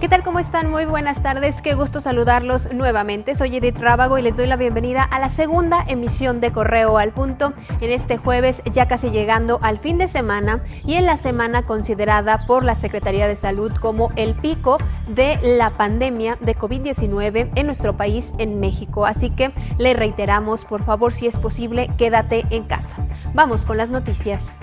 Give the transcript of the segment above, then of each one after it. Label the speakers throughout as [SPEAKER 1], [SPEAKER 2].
[SPEAKER 1] ¿qué tal? ¿Cómo están? Muy buenas tardes. Qué gusto saludarlos nuevamente. Soy Edith Rábago y les doy la bienvenida a la segunda emisión de Correo al Punto en este jueves, ya casi llegando al fin de semana y en la semana considerada por la Secretaría de Salud como el pico de la pandemia de COVID-19 en nuestro país, en México. Así que le reiteramos, por favor, si es posible, quédate en casa. Vamos con las noticias.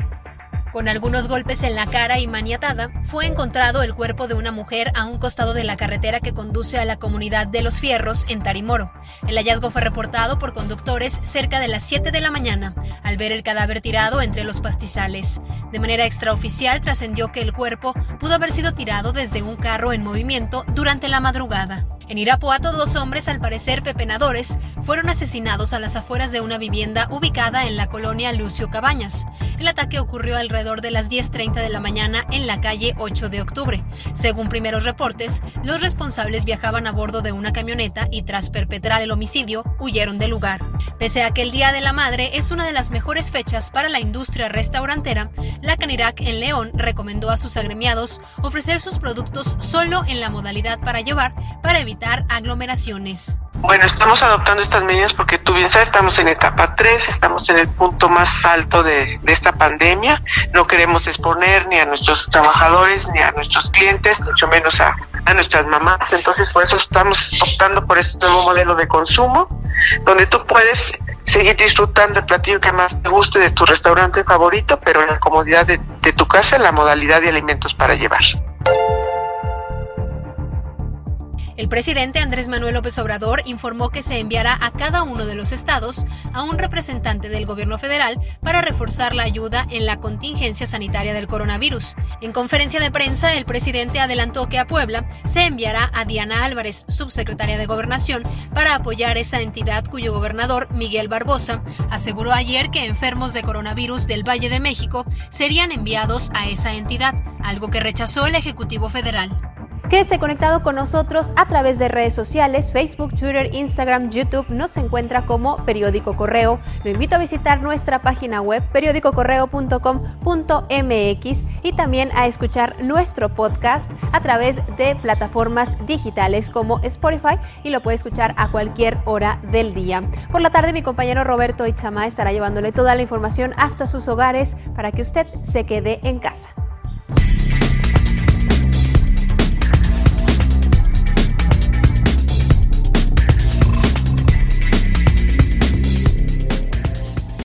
[SPEAKER 2] Con algunos golpes en la cara y maniatada, fue encontrado el cuerpo de una mujer a un costado de la carretera que conduce a la comunidad de Los Fierros, en Tarimoro. El hallazgo fue reportado por conductores cerca de las 7 de la mañana, al ver el cadáver tirado entre los pastizales. De manera extraoficial trascendió que el cuerpo pudo haber sido tirado desde un carro en movimiento durante la madrugada. En Irapuato, dos hombres, al parecer pepenadores, fueron asesinados a las afueras de una vivienda ubicada en la colonia Lucio Cabañas. El ataque ocurrió alrededor de las 10.30 de la mañana en la calle 8 de octubre. Según primeros reportes, los responsables viajaban a bordo de una camioneta y tras perpetrar el homicidio, huyeron del lugar. Pese a que el Día de la Madre es una de las mejores fechas para la industria restaurantera, la Canirac en León recomendó a sus agremiados ofrecer sus productos solo en la modalidad para llevar para evitar aglomeraciones.
[SPEAKER 3] Bueno, estamos adoptando estas medidas porque tú bien sabes, estamos en etapa 3, estamos en el punto más alto de, esta pandemia. No queremos exponer ni a nuestros trabajadores, ni a nuestros clientes, mucho menos a, a nuestras mamás. Entonces, por eso estamos optando por este nuevo modelo de consumo, donde tú puedes seguir disfrutando el platillo que más te guste de tu restaurante favorito, pero en la comodidad de, de tu casa, en la modalidad de alimentos para llevar.
[SPEAKER 2] El presidente Andrés Manuel López Obrador informó que se enviará a cada uno de los estados a un representante del gobierno federal para reforzar la ayuda en la contingencia sanitaria del coronavirus. En conferencia de prensa, el presidente adelantó que a Puebla se enviará a Diana Álvarez, subsecretaria de Gobernación, para apoyar esa entidad cuyo gobernador, Miguel Barbosa, aseguró ayer que enfermos de coronavirus del Valle de México serían enviados a esa entidad, algo que rechazó el Ejecutivo Federal.
[SPEAKER 1] Quédese conectado con nosotros a través de redes sociales, Facebook, Twitter, Instagram, YouTube. Nos encuentra como Periódico Correo. Lo invito a visitar nuestra página web periódicocorreo.com.mx y también a escuchar nuestro podcast a través de plataformas digitales como Spotify y lo puede escuchar a cualquier hora del día. Por la tarde mi compañero Roberto Itzama estará llevándole toda la información hasta sus hogares para que usted se quede en casa.